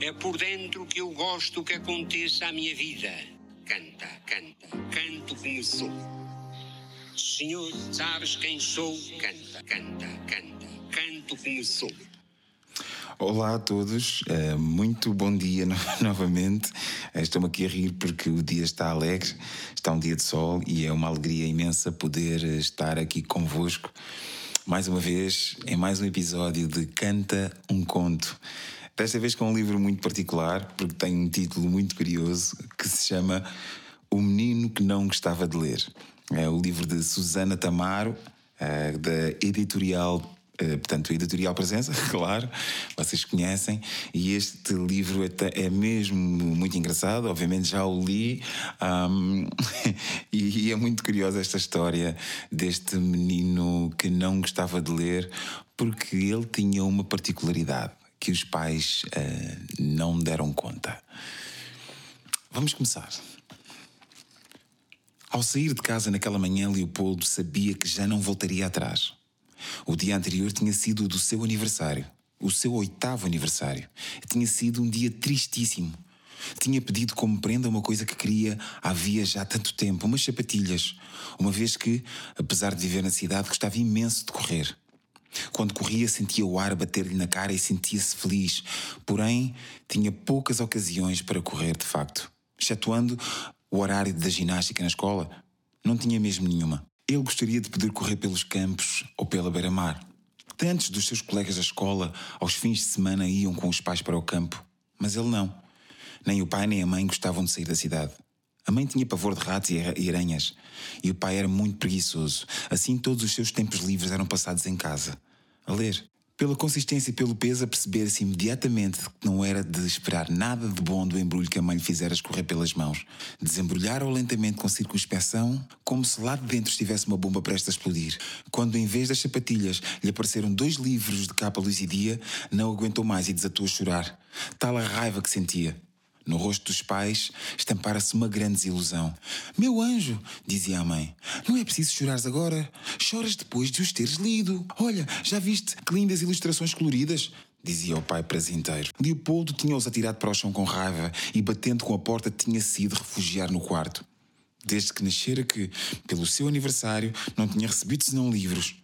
É por dentro que eu gosto que aconteça a minha vida. Canta, canta, canto como sou. Senhor, sabes quem sou? Canta, canta, canta, canto como sou. Olá a todos, eh, muito bom dia no- novamente. Eh, Estou-me aqui a rir porque o dia está alegre, está um dia de sol e é uma alegria imensa poder eh, estar aqui convosco mais uma vez em mais um episódio de Canta um Conto. Desta vez com um livro muito particular, porque tem um título muito curioso que se chama O Menino que Não Gostava de Ler. É o livro de Susana Tamaro, eh, da editorial Uh, portanto, a Editorial Presença, claro, vocês conhecem, e este livro é, é mesmo muito engraçado, obviamente já o li, e, e é muito curiosa esta história deste menino que não gostava de ler, porque ele tinha uma particularidade que os pais uh, não deram conta. Vamos começar. Ao sair de casa naquela manhã, Leopoldo sabia que já não voltaria atrás. O dia anterior tinha sido o do seu aniversário, o seu oitavo aniversário. Tinha sido um dia tristíssimo. Tinha pedido como prenda uma coisa que queria havia já tanto tempo, umas sapatilhas, uma vez que, apesar de viver na cidade, gostava imenso de correr. Quando corria, sentia o ar bater-lhe na cara e sentia-se feliz, porém, tinha poucas ocasiões para correr de facto. Excetuando o horário da ginástica na escola, não tinha mesmo nenhuma. Ele gostaria de poder correr pelos campos ou pela beira-mar. Tantos dos seus colegas da escola, aos fins de semana, iam com os pais para o campo, mas ele não. Nem o pai nem a mãe gostavam de sair da cidade. A mãe tinha pavor de ratos e ara- aranhas, e o pai era muito preguiçoso. Assim, todos os seus tempos livres eram passados em casa, a ler. Pela consistência e pelo peso, a perceber-se imediatamente que não era de esperar nada de bom do embrulho que a mãe lhe fizera escorrer pelas mãos. Desembrulharam-o lentamente com circunspeção, como se lá de dentro estivesse uma bomba prestes a explodir. Quando, em vez das sapatilhas, lhe apareceram dois livros de capa luz e dia, não aguentou mais e desatou a chorar. Tal a raiva que sentia. No rosto dos pais estampara-se uma grande desilusão. Meu anjo, dizia a mãe, não é preciso chorares agora. Choras depois de os teres lido. Olha, já viste que lindas ilustrações coloridas? Dizia o pai prazenteiro. Leopoldo tinha-os atirado para o chão com raiva e, batendo com a porta, tinha-se ido refugiar no quarto. Desde que nascera que, pelo seu aniversário, não tinha recebido senão livros.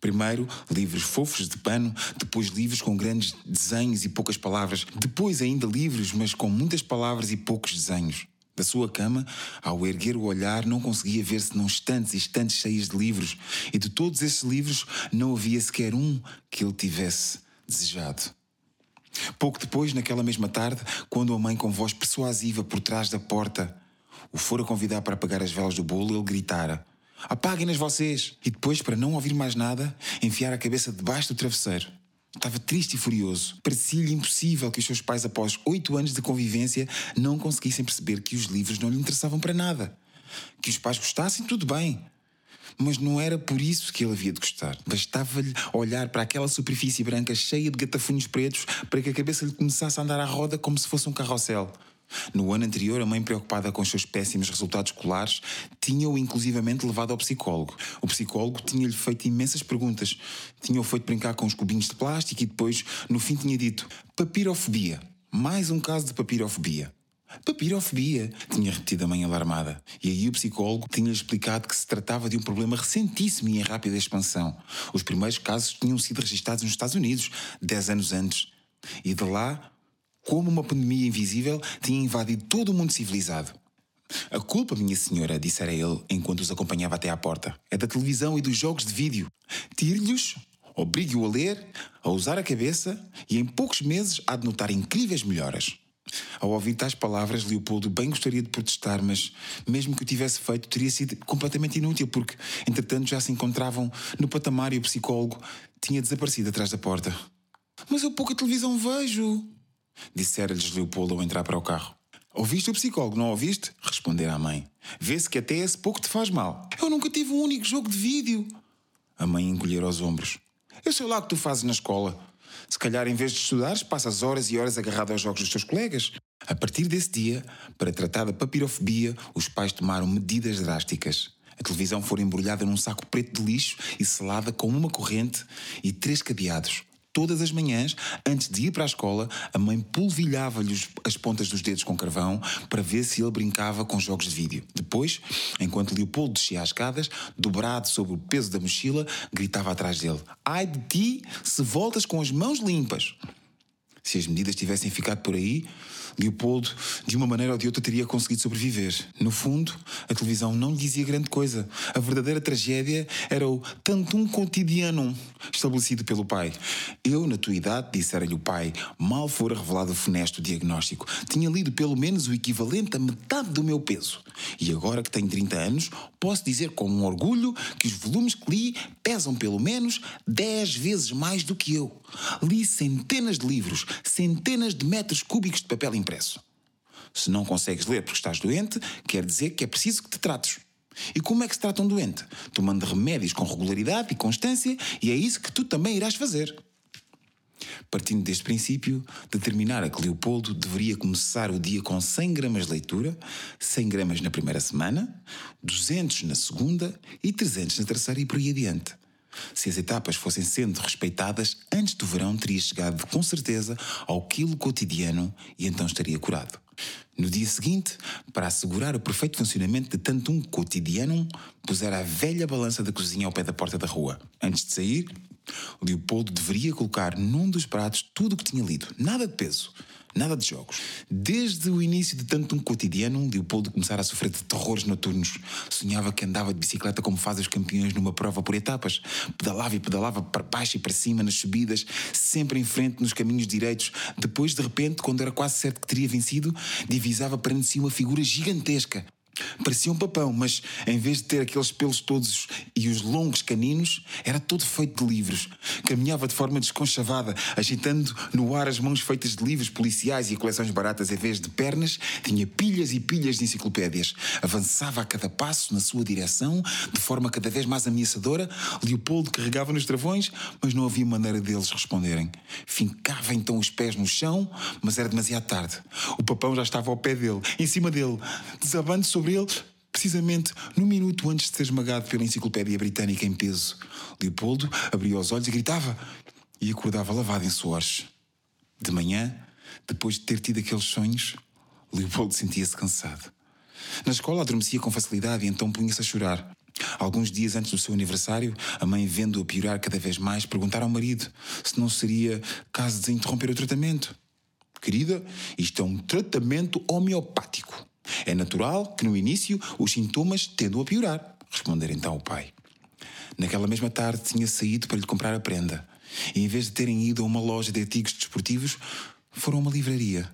Primeiro, livros fofos de pano, depois livros com grandes desenhos e poucas palavras, depois ainda livros, mas com muitas palavras e poucos desenhos. Da sua cama, ao erguer o olhar, não conseguia ver senão estantes e estantes cheias de livros, e de todos esses livros não havia sequer um que ele tivesse desejado. Pouco depois, naquela mesma tarde, quando a mãe, com voz persuasiva por trás da porta, o fora convidar para apagar as velas do bolo, ele gritara: Apaguem-nas vocês! E depois, para não ouvir mais nada, enfiar a cabeça debaixo do travesseiro. Estava triste e furioso. Parecia-lhe impossível que os seus pais, após oito anos de convivência, não conseguissem perceber que os livros não lhe interessavam para nada. Que os pais gostassem, tudo bem. Mas não era por isso que ele havia de gostar. Bastava-lhe olhar para aquela superfície branca cheia de gatafunhos pretos para que a cabeça lhe começasse a andar à roda como se fosse um carrossel. No ano anterior, a mãe, preocupada com os seus péssimos resultados escolares, tinha-o inclusivamente levado ao psicólogo. O psicólogo tinha-lhe feito imensas perguntas. Tinha-o feito brincar com os cubinhos de plástico e depois, no fim, tinha dito: papirofobia. Mais um caso de papirofobia. Papirofobia, tinha repetido a mãe alarmada. E aí o psicólogo tinha-lhe explicado que se tratava de um problema recentíssimo e em rápida expansão. Os primeiros casos tinham sido registados nos Estados Unidos, dez anos antes. E de lá, como uma pandemia invisível, tinha invadido todo o mundo civilizado. A culpa, minha senhora, dissera ele enquanto os acompanhava até à porta, é da televisão e dos jogos de vídeo. Tire-lhes, obrigue-o a ler, a usar a cabeça e em poucos meses há de notar incríveis melhoras. Ao ouvir tais palavras, Leopoldo bem gostaria de protestar, mas mesmo que o tivesse feito, teria sido completamente inútil, porque, entretanto, já se encontravam no patamar e o psicólogo tinha desaparecido atrás da porta. Mas eu pouca televisão vejo, dissera-lhes Leopoldo ao entrar para o carro. Ouviste o psicólogo, não ouviste? Respondera a mãe. Vê-se que até esse pouco te faz mal. Eu nunca tive um único jogo de vídeo. A mãe encolhera os ombros. Eu sei lá o que tu fazes na escola. Se calhar, em vez de estudares, passas horas e horas agarrado aos jogos dos teus colegas. A partir desse dia, para tratar da papirofobia, os pais tomaram medidas drásticas. A televisão foi embrulhada num saco preto de lixo e selada com uma corrente e três cadeados. Todas as manhãs, antes de ir para a escola, a mãe polvilhava-lhe as pontas dos dedos com carvão para ver se ele brincava com jogos de vídeo. Depois, enquanto Leopoldo descia as escadas, dobrado sobre o peso da mochila, gritava atrás dele: Ai de ti se voltas com as mãos limpas! Se as medidas tivessem ficado por aí, Leopoldo, de uma maneira ou de outra, teria conseguido sobreviver. No fundo, a televisão não lhe dizia grande coisa. A verdadeira tragédia era o tantum cotidiano estabelecido pelo pai. Eu, na tua idade, dissera-lhe o pai, mal fora revelado o funesto diagnóstico, tinha lido pelo menos o equivalente a metade do meu peso. E agora que tenho 30 anos, posso dizer com um orgulho que os volumes que li pesam pelo menos 10 vezes mais do que eu. Li centenas de livros, centenas de metros cúbicos de papel impresso. Se não consegues ler porque estás doente, quer dizer que é preciso que te trates. E como é que se trata um doente? Tomando remédios com regularidade e constância, e é isso que tu também irás fazer. Partindo deste princípio, determinara que Leopoldo deveria começar o dia com 100 gramas de leitura, 100 gramas na primeira semana, 200 na segunda e 300 na terceira e por aí adiante. Se as etapas fossem sendo respeitadas, antes do verão teria chegado com certeza ao quilo cotidiano e então estaria curado. No dia seguinte, para assegurar o perfeito funcionamento de tanto um cotidiano, pusera a velha balança da cozinha ao pé da porta da rua. Antes de sair, Leopoldo deveria colocar num dos pratos tudo o que tinha lido, nada de peso. Nada de jogos. Desde o início de tanto um cotidiano, Leopoldo começara a sofrer de terrores noturnos. Sonhava que andava de bicicleta como fazem os campeões numa prova por etapas. Pedalava e pedalava para baixo e para cima nas subidas, sempre em frente nos caminhos direitos. Depois, de repente, quando era quase certo que teria vencido, divisava perante si uma figura gigantesca. Parecia um papão, mas em vez de ter aqueles pelos todos e os longos caninos, era todo feito de livros. Caminhava de forma desconchavada, agitando no ar as mãos feitas de livros policiais e coleções baratas em vez de pernas, tinha pilhas e pilhas de enciclopédias. Avançava a cada passo na sua direção, de forma cada vez mais ameaçadora. Leopoldo carregava nos travões, mas não havia maneira deles responderem. Fincava então os pés no chão, mas era demasiado tarde. O papão já estava ao pé dele, em cima dele, desabando sobre sobre ele precisamente no minuto antes de ser esmagado pela enciclopédia britânica em peso. Leopoldo abria os olhos e gritava e acordava lavado em suores. De manhã, depois de ter tido aqueles sonhos, Leopoldo sentia-se cansado. Na escola adormecia com facilidade e então punha-se a chorar. Alguns dias antes do seu aniversário, a mãe, vendo-o piorar cada vez mais, perguntara ao marido se não seria caso de interromper o tratamento. Querida, isto é um tratamento homeopático. É natural que no início os sintomas tendam a piorar, responder então o pai. Naquela mesma tarde tinha saído para lhe comprar a prenda. E em vez de terem ido a uma loja de artigos desportivos, foram a uma livraria.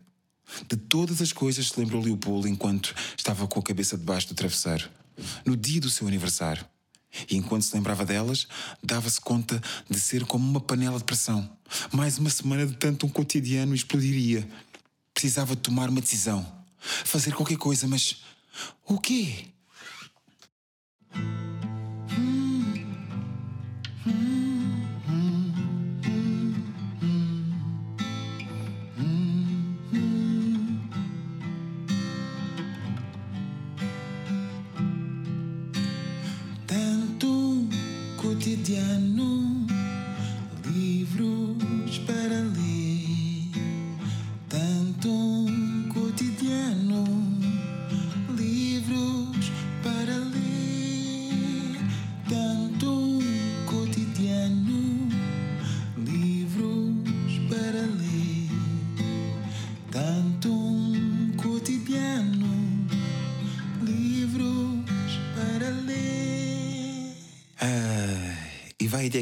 De todas as coisas se lembrou Leopoldo enquanto estava com a cabeça debaixo do travesseiro. No dia do seu aniversário. E enquanto se lembrava delas, dava-se conta de ser como uma panela de pressão. Mais uma semana de tanto um cotidiano explodiria. Precisava tomar uma decisão fazer qualquer coisa, mas o quê? Tanto cotidiano,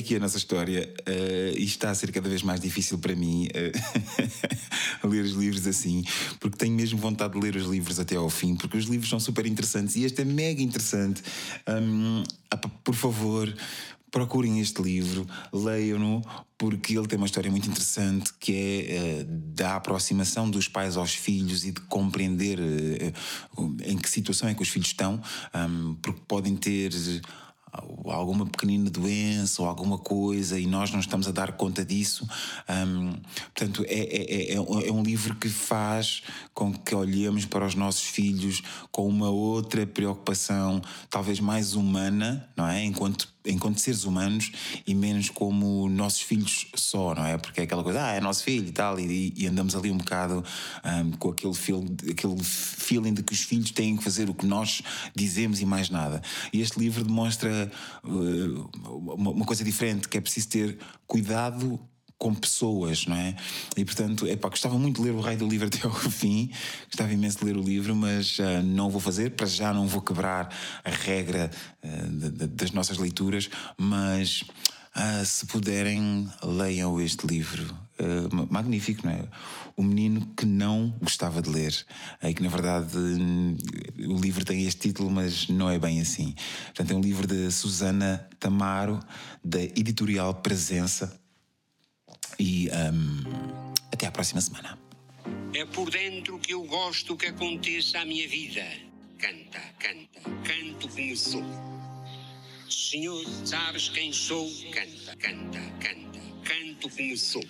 até aqui a nossa história uh, e está a ser cada vez mais difícil para mim uh, ler os livros assim, porque tenho mesmo vontade de ler os livros até ao fim, porque os livros são super interessantes e este é mega interessante. Um, por favor, procurem este livro, leiam-no, porque ele tem uma história muito interessante que é uh, da aproximação dos pais aos filhos e de compreender uh, em que situação é que os filhos estão, um, porque podem ter alguma pequenina doença ou alguma coisa e nós não estamos a dar conta disso. Um, portanto, é, é, é, é, um livro que faz com que olhemos para os nossos filhos com uma outra preocupação, talvez mais humana, não é? Enquanto enquanto seres humanos e menos como nossos filhos só, não é? Porque é aquela coisa, ah, é nosso filho e tal, e, e andamos ali um bocado um, com aquele, feel, aquele feeling de que os filhos têm que fazer o que nós dizemos e mais nada. E este livro demonstra uh, uma, uma coisa diferente, que é preciso ter cuidado com pessoas, não é? E portanto, epá, gostava muito de ler o Rei do Livro até ao fim, gostava imenso de ler o livro, mas uh, não vou fazer, para já não vou quebrar a regra uh, de, de, das nossas leituras, mas uh, se puderem, leiam este livro. Magnífico, não é? O menino que não gostava de ler. É que na verdade o livro tem este título, mas não é bem assim. Portanto, é um livro de Susana Tamaro, da editorial Presença e um, até à próxima semana. É por dentro que eu gosto que aconteça a minha vida. Canta, canta, canto como sou. Senhor, sabes quem sou? Canta, canta, canta, canto como sou.